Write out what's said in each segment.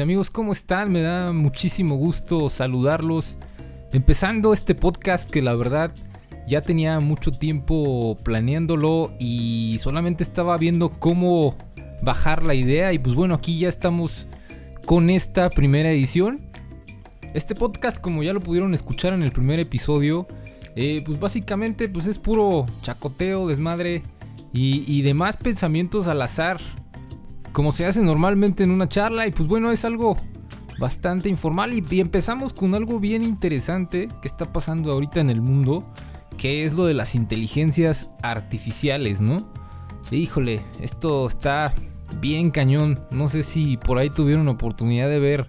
Amigos, ¿cómo están? Me da muchísimo gusto saludarlos. Empezando este podcast que la verdad ya tenía mucho tiempo planeándolo y solamente estaba viendo cómo bajar la idea y pues bueno, aquí ya estamos con esta primera edición. Este podcast, como ya lo pudieron escuchar en el primer episodio, eh, pues básicamente pues es puro chacoteo, desmadre y demás pensamientos al azar como se hace normalmente en una charla y pues bueno, es algo bastante informal y, empezamos con algo bien interesante que está pasando ahorita en el mundo, que es lo de las inteligencias artificiales, ¿no? híjole, esto está bien cañón, no sé si por ahí tuvieron oportunidad de ver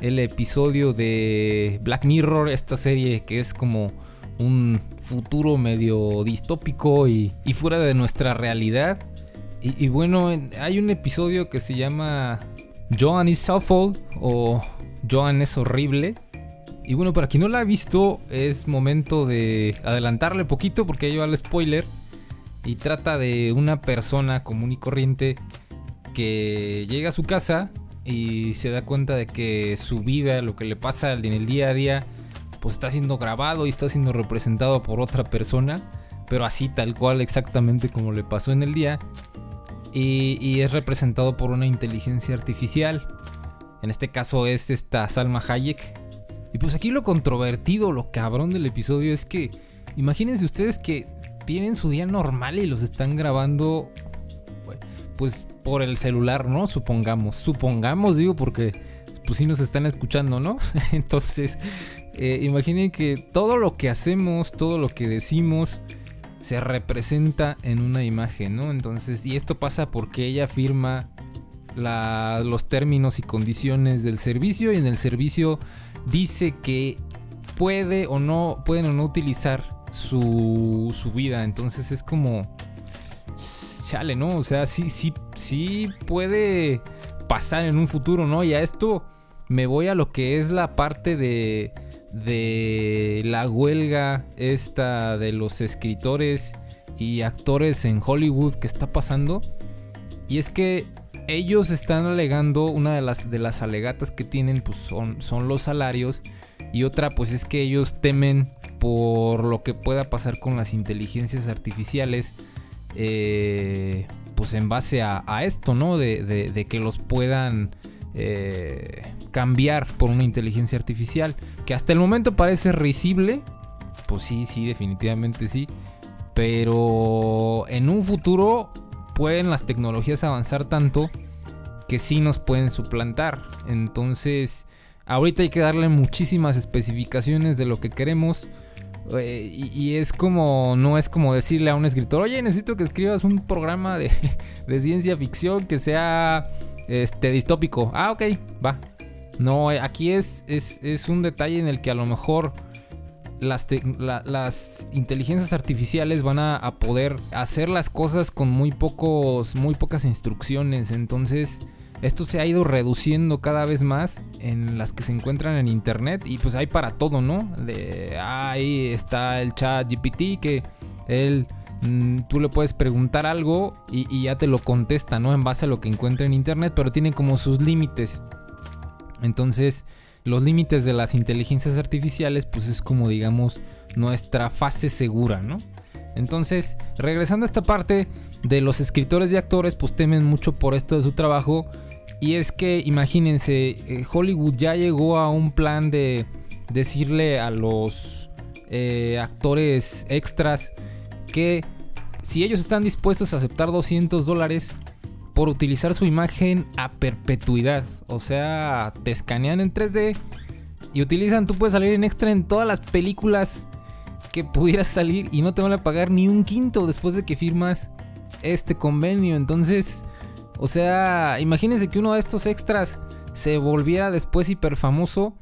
el episodio de Black Mirror, esta serie que es como un futuro medio distópico y, y fuera de nuestra realidad. Y, bueno, hay un episodio que se llama Joan is Awful o Joan es horrible. Y bueno, para quien no la ha visto, es momento de adelantarle poquito porque ahí va el spoiler. Y trata de una persona común y corriente que llega a su casa y se da cuenta de que su vida, lo que le pasa en el día a día, pues está siendo grabado y está siendo representado por otra persona, pero así tal cual exactamente como le pasó en el día y, es representado por una inteligencia artificial. En este caso es esta Salma Hayek. Y pues aquí lo controvertido, lo cabrón del episodio es que imagínense ustedes que tienen su día normal y los están grabando pues por el celular, ¿no? Supongamos, supongamos digo porque pues sí nos están escuchando, ¿no? Entonces, eh, imaginen que todo lo que hacemos, todo lo que decimos, se representa en una imagen, ¿no? Entonces, y esto pasa porque ella firma los términos y condiciones del servicio y en el servicio dice que puede o no, pueden o no utilizar su, su vida. Entonces es como, chale, ¿no? O sea, sí, sí, sí puede pasar en un futuro, ¿no? Y a esto me voy a lo que es la parte de de la huelga esta de los escritores y actores en Hollywood que está pasando. Y es que ellos están alegando, una de las, de las alegatas que tienen pues son, son los salarios y otra pues es que ellos temen por lo que pueda pasar con las inteligencias artificiales. Eh, pues en base a, esto, ¿no? De, de, que los puedan eh, cambiar por una inteligencia artificial que hasta el momento parece risible. Pues sí, sí, definitivamente sí. Pero en un futuro pueden las tecnologías avanzar tanto que sí nos pueden suplantar. Entonces, ahorita hay que darle muchísimas especificaciones de lo que queremos. Eh, y, es como, no es como decirle a un escritor, oye, necesito que escribas un programa de, de ciencia ficción que sea este, distópico. Ah, ok, va. No, aquí es, es, un detalle en el que a lo mejor las, las inteligencias artificiales van a, poder hacer las cosas con muy, pocos, muy pocas instrucciones. Entonces, esto se ha ido reduciendo cada vez más en las que se encuentran en internet. Y pues hay para todo, ¿no? De, ahí está el chat GPT que él Mm, tú le puedes preguntar algo y, ya te lo contesta, ¿no? En base a lo que encuentra en internet, pero tiene como sus límites. Entonces, los límites de las inteligencias artificiales, pues es como, digamos, nuestra fase segura, ¿no? Entonces, regresando a esta parte de los escritores y actores, pues temen mucho por esto de su trabajo. Y es que, imagínense, eh, Hollywood ya llegó a un plan de decirle a los eh, actores extras que si ellos están dispuestos a aceptar 200 dólares por utilizar su imagen a perpetuidad, o sea, te escanean en 3D y utilizan, tú puedes salir en extra en todas las películas que pudieras salir y no te van a pagar ni un quinto después de que firmas este convenio. Entonces, o sea, imagínense que uno de estos extras se volviera después hiper famoso.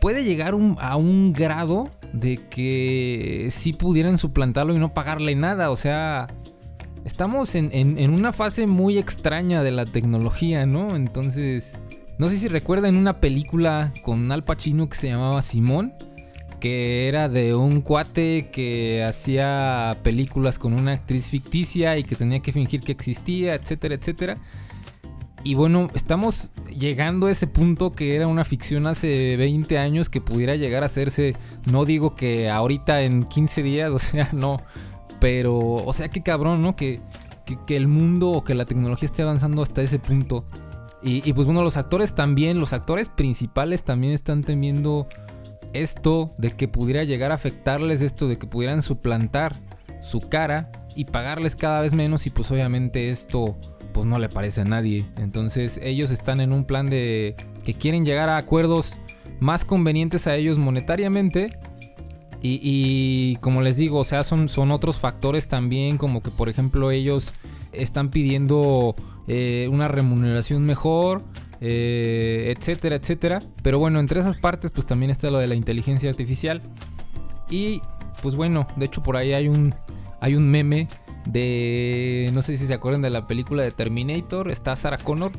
Puede llegar a un grado de que si pudieran suplantarlo y no pagarle nada. O sea, estamos en, una fase muy extraña de la tecnología, ¿no? Entonces, no sé si recuerdan una película con Al Pacino que se llamaba Simón, que era de un cuate que hacía películas con una actriz ficticia y que tenía que fingir que existía, etcétera, etcétera. Y bueno, estamos llegando a ese punto que era una ficción hace 20 años que pudiera llegar a hacerse, no digo que ahorita en 15 días, o sea, no, pero, o sea, qué cabrón, ¿no? Que, que, el mundo o que la tecnología esté avanzando hasta ese punto. Y, y, pues bueno, los actores también, los actores principales también están temiendo esto de que pudiera llegar a afectarles esto, de que pudieran suplantar su cara y pagarles cada vez menos y pues obviamente esto pues no le parece a nadie. Entonces ellos están en un plan de que quieren llegar a acuerdos más convenientes a ellos monetariamente. Y, como les digo, o sea, son, son otros factores también, como que por ejemplo ellos están pidiendo eh, una remuneración mejor, eh, etcétera, etcétera. Pero bueno, entre esas partes pues también está lo de la inteligencia artificial. Y pues bueno, de hecho por ahí hay un, hay un meme de, no sé si se acuerdan de la película de Terminator, está Sarah Connor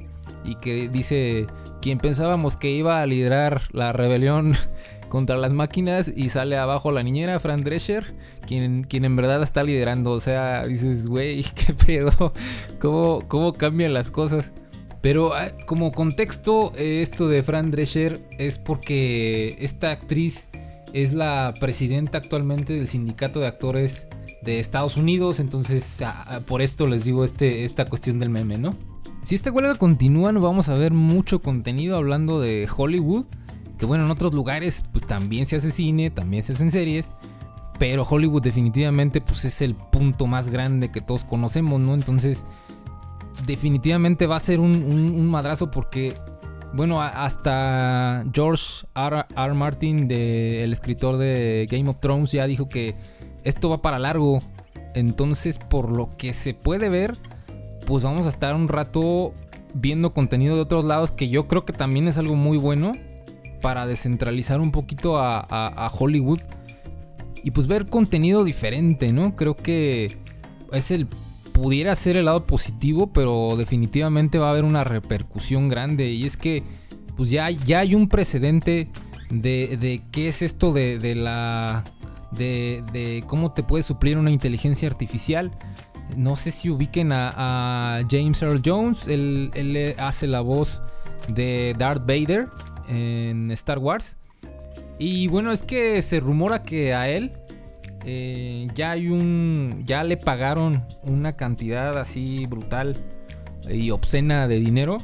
y que dice, quien pensábamos que iba a liderar la rebelión contra las máquinas y sale abajo la niñera Fran Drescher, quien, quien en verdad está liderando, o sea, dices, güey, qué pedo, ¿Cómo, cómo cambian las cosas. Pero ah, como contexto, esto de Fran Drescher es porque esta actriz es la presidenta actualmente del sindicato de actores de Estados Unidos. Entonces, por esto les digo este, esta cuestión del meme, ¿no? Si esta huelga continúa, no vamos a ver mucho contenido hablando de Hollywood. Que bueno, en otros lugares pues también se hace cine, también se hacen series. Pero Hollywood definitivamente pues es el punto más grande que todos conocemos, ¿no? Entonces, definitivamente va a ser un, madrazo porque, bueno, hasta George R. R. Martin, el escritor de Game of Thrones, ya dijo que esto va para largo. Entonces, por lo que se puede ver, pues vamos a estar un rato viendo contenido de otros lados que yo creo que también es algo muy bueno para descentralizar un poquito a, Hollywood y pues ver contenido diferente, ¿no? Creo que es el pudiera ser el lado positivo, pero definitivamente va a haber una repercusión grande y es que pues ya, ya hay un precedente de, de qué es esto de, de la de, cómo te puede suplir una inteligencia artificial. No sé si ubiquen a, James Earl Jones, él, hace la voz de Darth Vader en Star Wars. Y bueno, es que se rumora que a él eh, ya hay un. ya le pagaron una cantidad así brutal y obscena de dinero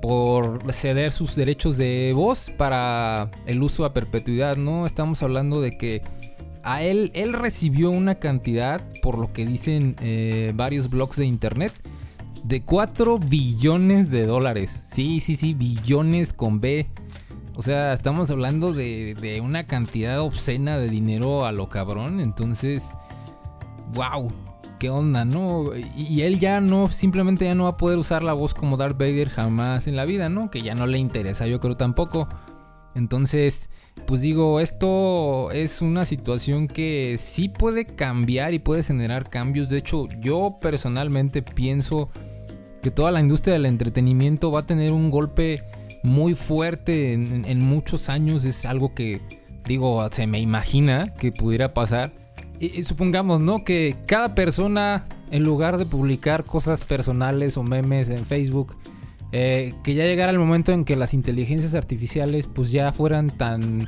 por ceder sus derechos de voz para el uso a perpetuidad, ¿no? Estamos hablando de que a él, él recibió una cantidad, por lo que dicen eh, varios blogs de internet, de 4 billones de dólares. Sí, sí, sí, billones con B. O sea, estamos hablando de, una cantidad obscena de dinero a lo cabrón. Entonces, wow, qué onda, ¿no? Y, él ya no, simplemente ya no va a poder usar la voz como Darth Vader jamás en la vida, ¿no? Que ya no le interesa, yo creo tampoco. Entonces, pues digo, esto es una situación que sí puede cambiar y puede generar cambios. De hecho, yo personalmente pienso que toda la industria del entretenimiento va a tener un golpe muy fuerte en, muchos años. Es algo que, digo, se me imagina que pudiera pasar. Y, supongamos, ¿no? Que cada persona, en lugar de publicar cosas personales o memes en Facebook, eh, que ya llegara el momento en que las inteligencias artificiales pues ya fueran tan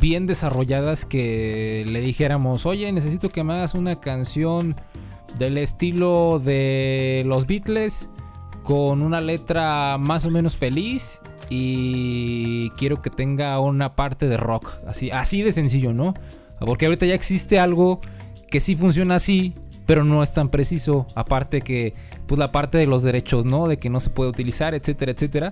bien desarrolladas que le dijéramos, oye, necesito que me hagas una canción del estilo de los Beatles con una letra más o menos feliz y quiero que tenga una parte de rock, así, así de sencillo, ¿no? Porque ahorita ya existe algo que sí funciona así, pero no es tan preciso. Aparte que, pues la parte de los derechos, ¿no? De que no se puede utilizar, etcétera, etcétera.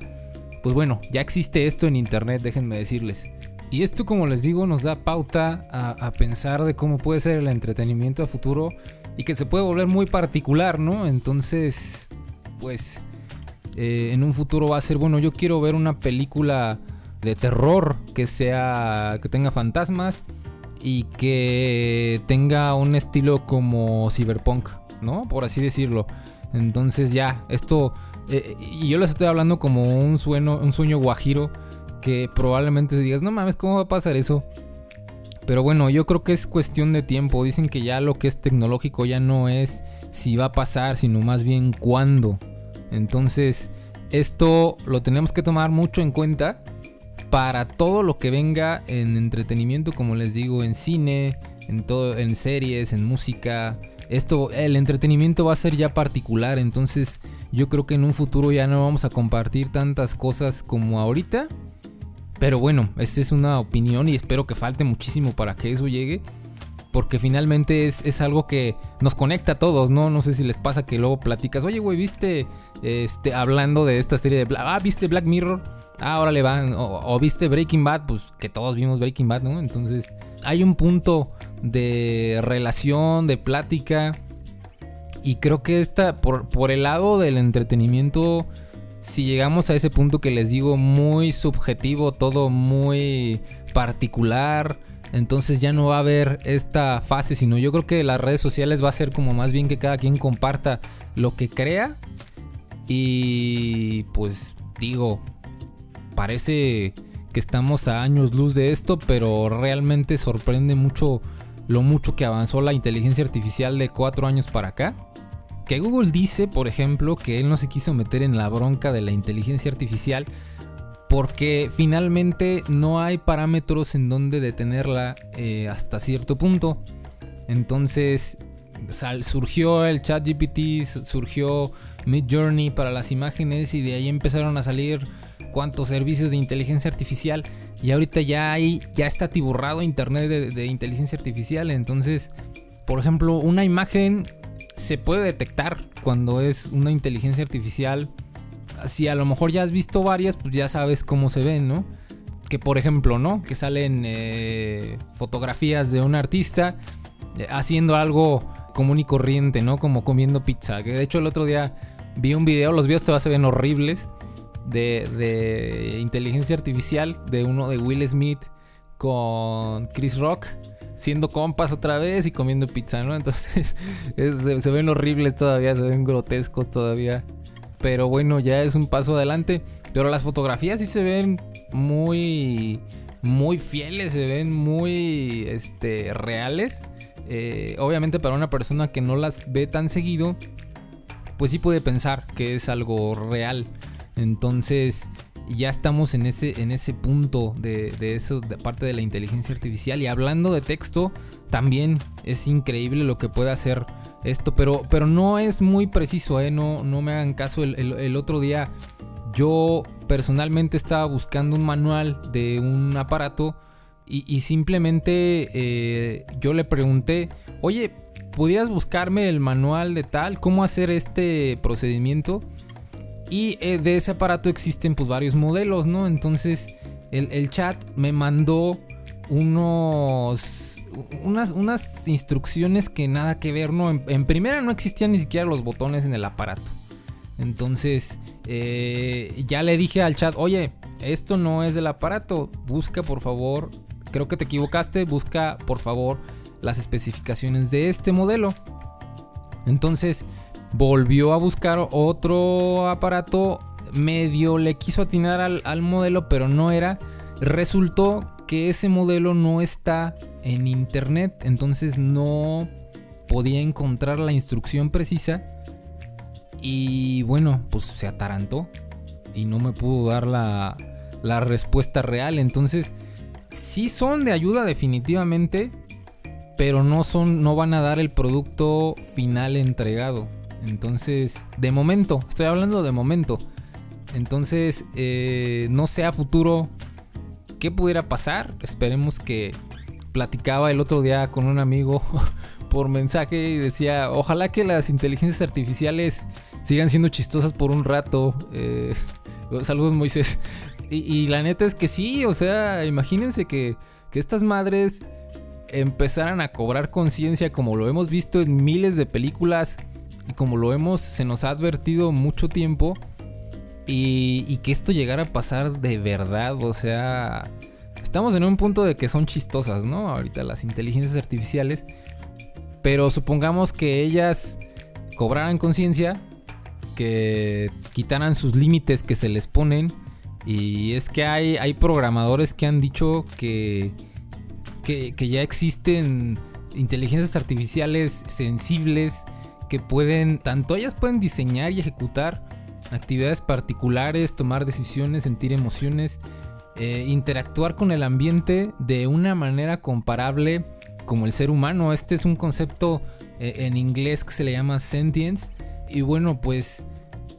Pues bueno, ya existe esto en internet, déjenme decirles. Y esto, como les digo, nos da pauta a, pensar de cómo puede ser el entretenimiento a futuro y que se puede volver muy particular, ¿no? Entonces, pues, eh, en un futuro va a ser, bueno, yo quiero ver una película de terror que sea, que tenga fantasmas y que tenga un estilo como cyberpunk, ¿no? Por así decirlo. Entonces ya, esto, eh, y yo les estoy hablando como un sueño, un sueño guajiro que probablemente digas, no mames, ¿cómo va a pasar eso? Pero bueno, yo creo que es cuestión de tiempo. Dicen que ya lo que es tecnológico ya no es si va a pasar, sino más bien cuándo. Entonces, esto lo tenemos que tomar mucho en cuenta para todo lo que venga en entretenimiento, como les digo, en cine, en todo, en series, en música. Esto, el entretenimiento va a ser ya particular, entonces yo creo que en un futuro ya no vamos a compartir tantas cosas como ahorita. Pero bueno, esta es una opinión y espero que falte muchísimo para que eso llegue. Porque finalmente es, algo que nos conecta a todos, ¿no? No sé si les pasa que luego platicas, oye, güey, ¿viste? Este, hablando de esta serie de. Ah, ¿viste Black Mirror? Ah, ahora le van. O, viste Breaking Bad, pues que todos vimos Breaking Bad, ¿no? Entonces hay un punto de relación, de plática. Y creo que esta, por, por el lado del entretenimiento, si llegamos a ese punto que les digo, muy subjetivo, todo muy particular entonces ya no va a haber esta fase, sino yo creo que las redes sociales va a ser como más bien que cada quien comparta lo que crea. Y pues digo, parece que estamos a años luz de esto, pero realmente sorprende mucho lo mucho que avanzó la inteligencia artificial de cuatro años para acá. Que Google dice, por ejemplo, que él no se quiso meter en la bronca de la inteligencia artificial porque finalmente no hay parámetros en donde detenerla eh, hasta cierto punto. Entonces surgió el chat GPT, surgió Mid Journey para las imágenes y de ahí empezaron a salir cuantos servicios de inteligencia artificial y ahorita ya hay, ya está tiburrado internet de inteligencia artificial. Entonces, por ejemplo, una imagen se puede detectar cuando es una inteligencia artificial si a lo mejor ya has visto varias, pues ya sabes cómo se ven, ¿no? Que por ejemplo, ¿no? Que salen eh, fotografías de un artista eh, haciendo algo común y corriente, ¿no? Como comiendo pizza. Que de hecho el otro día vi un video, los videos todavía se ven horribles, de, de inteligencia artificial, de uno de Will Smith con Chris Rock siendo compas otra vez y comiendo pizza, ¿no? Entonces se, se, ven horribles todavía, se ven grotescos todavía. Pero bueno, ya es un paso adelante. Pero las fotografías sí se ven muy, muy fieles, se ven muy este, reales. Eh, obviamente para una persona que no las ve tan seguido, pues sí puede pensar que es algo real. Entonces ya estamos en ese, en ese punto de, de eso, de parte de la inteligencia artificial. Y hablando de texto, también es increíble lo que puede hacer esto, pero, pero no es muy preciso, ¿eh? no, no me hagan caso. El, otro día yo personalmente estaba buscando un manual de un aparato y, simplemente eh, yo le pregunté, oye, ¿pudieras buscarme el manual de tal? ¿Cómo hacer este procedimiento? Y eh, de ese aparato existen pues varios modelos, ¿no? Entonces el, el chat me mandó unos unas, unas instrucciones que nada que ver, ¿no? En, primera no existían ni siquiera los botones en el aparato. Entonces, eh, ya le dije al chat, oye, esto no es del aparato, busca por favor, creo que te equivocaste, busca por favor las especificaciones de este modelo. Entonces, volvió a buscar otro aparato, medio le quiso atinar al, al modelo, pero no era. Resultó que ese modelo no está en internet, entonces no podía encontrar la instrucción precisa y bueno, pues se atarantó y no me pudo dar la, la respuesta real, entonces sí son de ayuda definitivamente, pero no son no van a dar el producto final entregado. Entonces, de momento, estoy hablando de momento. Entonces, eh, no sea futuro ¿Qué pudiera pasar? Esperemos que platicaba el otro día con un amigo por mensaje y decía, ojalá que las inteligencias artificiales sigan siendo chistosas por un rato. Eh, saludos Moisés. Y, la neta es que sí, o sea, imagínense que, que estas madres empezaran a cobrar conciencia como lo hemos visto en miles de películas y como lo hemos, se nos ha advertido mucho tiempo y, que esto llegara a pasar de verdad, o sea, estamos en un punto de que son chistosas, ¿no? Ahorita las inteligencias artificiales. Pero supongamos que ellas cobraran conciencia, que quitaran sus límites que se les ponen. Y es que hay, hay programadores que han dicho que, que ya existen inteligencias artificiales sensibles que pueden, tanto ellas pueden diseñar y ejecutar actividades particulares, tomar decisiones, sentir emociones, eh, interactuar con el ambiente de una manera comparable como el ser humano. Este es un concepto eh, en inglés que se le llama sentience. Y bueno, pues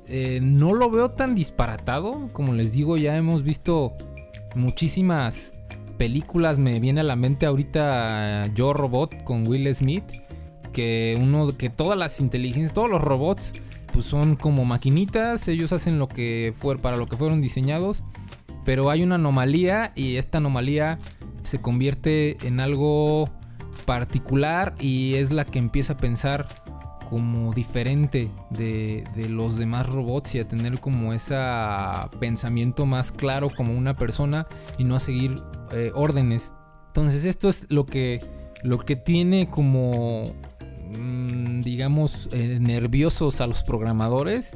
eh, no lo veo tan disparatado. Como les digo, ya hemos visto muchísimas películas. Me viene a la mente ahorita Yo Robot con Will Smith. Que uno, que todas las inteligencias, todos los robots, pues son como maquinitas. Ellos hacen lo que fue para lo que fueron diseñados. Pero hay una anomalía y esta anomalía se convierte en algo particular y es la que empieza a pensar como diferente de, los demás robots y a tener como ese pensamiento más claro como una persona y no a seguir eh, órdenes. Entonces esto es lo que, lo que tiene como, mm, digamos, eh, nerviosos a los programadores.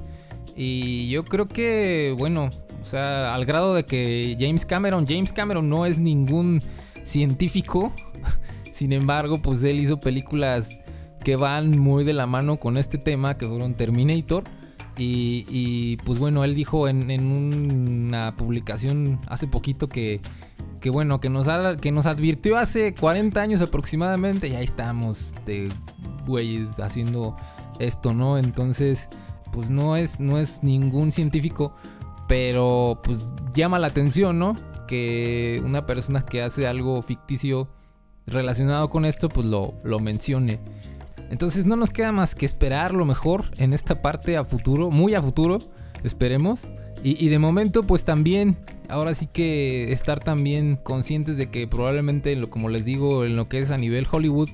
Y yo creo que, bueno, o sea, al grado de que James Cameron, James Cameron no es ningún científico. Sin embargo, pues él hizo películas que van muy de la mano con este tema, que fueron Terminator. Y, pues bueno, él dijo en, una publicación hace poquito que, que bueno, que nos, que nos advirtió hace 40 años aproximadamente y ahí estamos de güeyes haciendo esto, ¿no? Entonces, pues no es, no es ningún científico, pero pues llama la atención, ¿no? Que una persona que hace algo ficticio relacionado con esto, pues lo, lo mencione. Entonces no nos queda más que esperar lo mejor en esta parte a futuro, muy a futuro, esperemos. Y, de momento pues también, ahora sí que estar también conscientes de que probablemente, como les digo, en lo que es a nivel Hollywood,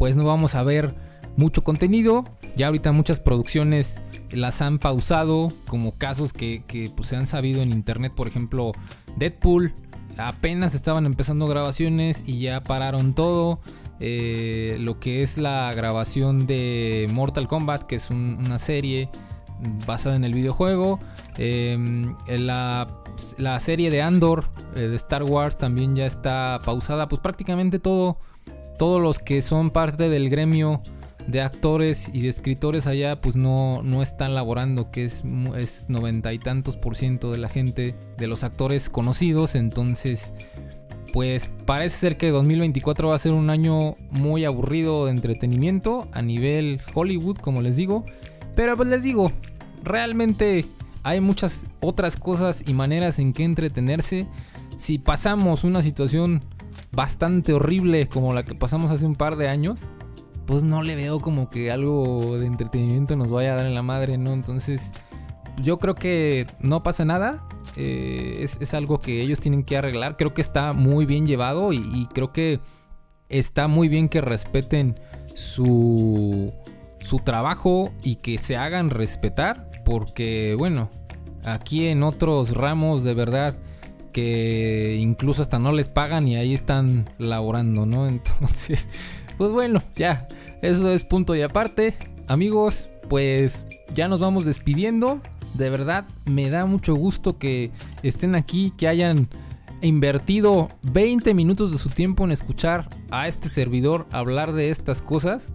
pues no vamos a ver mucho contenido. Ya ahorita muchas producciones las han pausado, como casos que, que pues, se han sabido en internet, por ejemplo, Deadpool. Apenas estaban empezando grabaciones y ya pararon todo. Eh, lo que es la grabación de Mortal Kombat, que es una serie basada en el videojuego. Em, la, serie de Andor eh, de Star Wars también ya está pausada. Pues prácticamente todo, todos los que son parte del gremio de actores y de escritores allá pues no, no están laborando, que es, es noventa y tantos por ciento de la gente, de los actores conocidos. Entonces pues parece ser que 2024 va a ser un año muy aburrido de entretenimiento a nivel Hollywood, como les digo. Pero pues les digo, realmente hay muchas otras cosas y maneras en que entretenerse. Si pasamos una situación bastante horrible como la que pasamos hace un par de años, pues no le veo como que algo de entretenimiento nos vaya a dar en la madre, ¿no? Entonces, yo creo que no pasa nada. Eh, es, algo que ellos tienen que arreglar. Creo que está muy bien llevado y, creo que está muy bien que respeten su, su trabajo y que se hagan respetar. Porque bueno, aquí en otros ramos de verdad que incluso hasta no les pagan y ahí están laborando, ¿no? Entonces, pues bueno, ya, eso es punto y aparte. Amigos, pues ya nos vamos despidiendo. De verdad, me da mucho gusto que estén aquí, que hayan invertido 20 minutos de su tiempo en escuchar a este servidor hablar de estas cosas.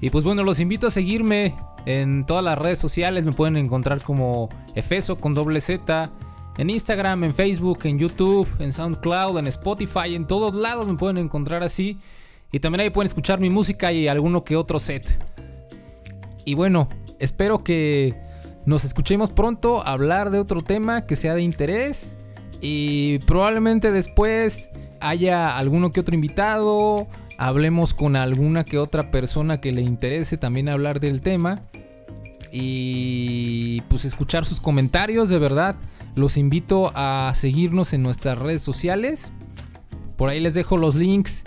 Y pues bueno, los invito a seguirme en todas las redes sociales. Me pueden encontrar como Efeso con doble Z. En Instagram, en Facebook, en YouTube, en SoundCloud, en Spotify, en todos lados me pueden encontrar así. Y también ahí pueden escuchar mi música y alguno que otro set. Y bueno, espero que nos escuchemos pronto hablar de otro tema que sea de interés y probablemente después haya alguno que otro invitado, hablemos con alguna que otra persona que le interese también hablar del tema y pues escuchar sus comentarios, de verdad. Los invito a seguirnos en nuestras redes sociales. Por ahí les dejo los links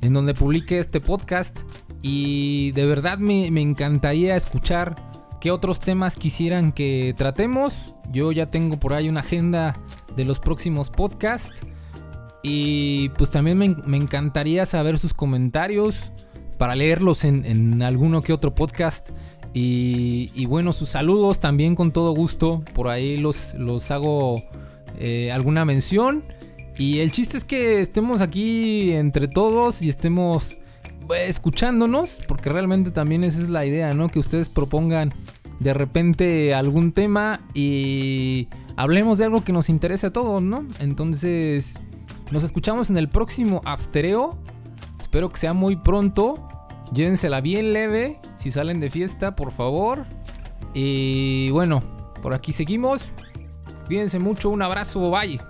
en donde publique este podcast y de verdad me, me encantaría escuchar ¿Qué otros temas quisieran que tratemos? Yo ya tengo por ahí una agenda de los próximos podcasts. Y pues también me, encantaría saber sus comentarios para leerlos en, alguno que otro podcast. Y, bueno, sus saludos también con todo gusto. Por ahí los, los hago eh, alguna mención. Y el chiste es que estemos aquí entre todos y estemos escuchándonos, porque realmente también esa es la idea, ¿no? Que ustedes propongan de repente algún tema y hablemos de algo que nos interese a todos, ¿no? Entonces, nos escuchamos en el próximo Aftereo. Espero que sea muy pronto. Llévensela bien leve. Si salen de fiesta, por favor. Y bueno, por aquí seguimos. Cuídense mucho. Un abrazo. Bye.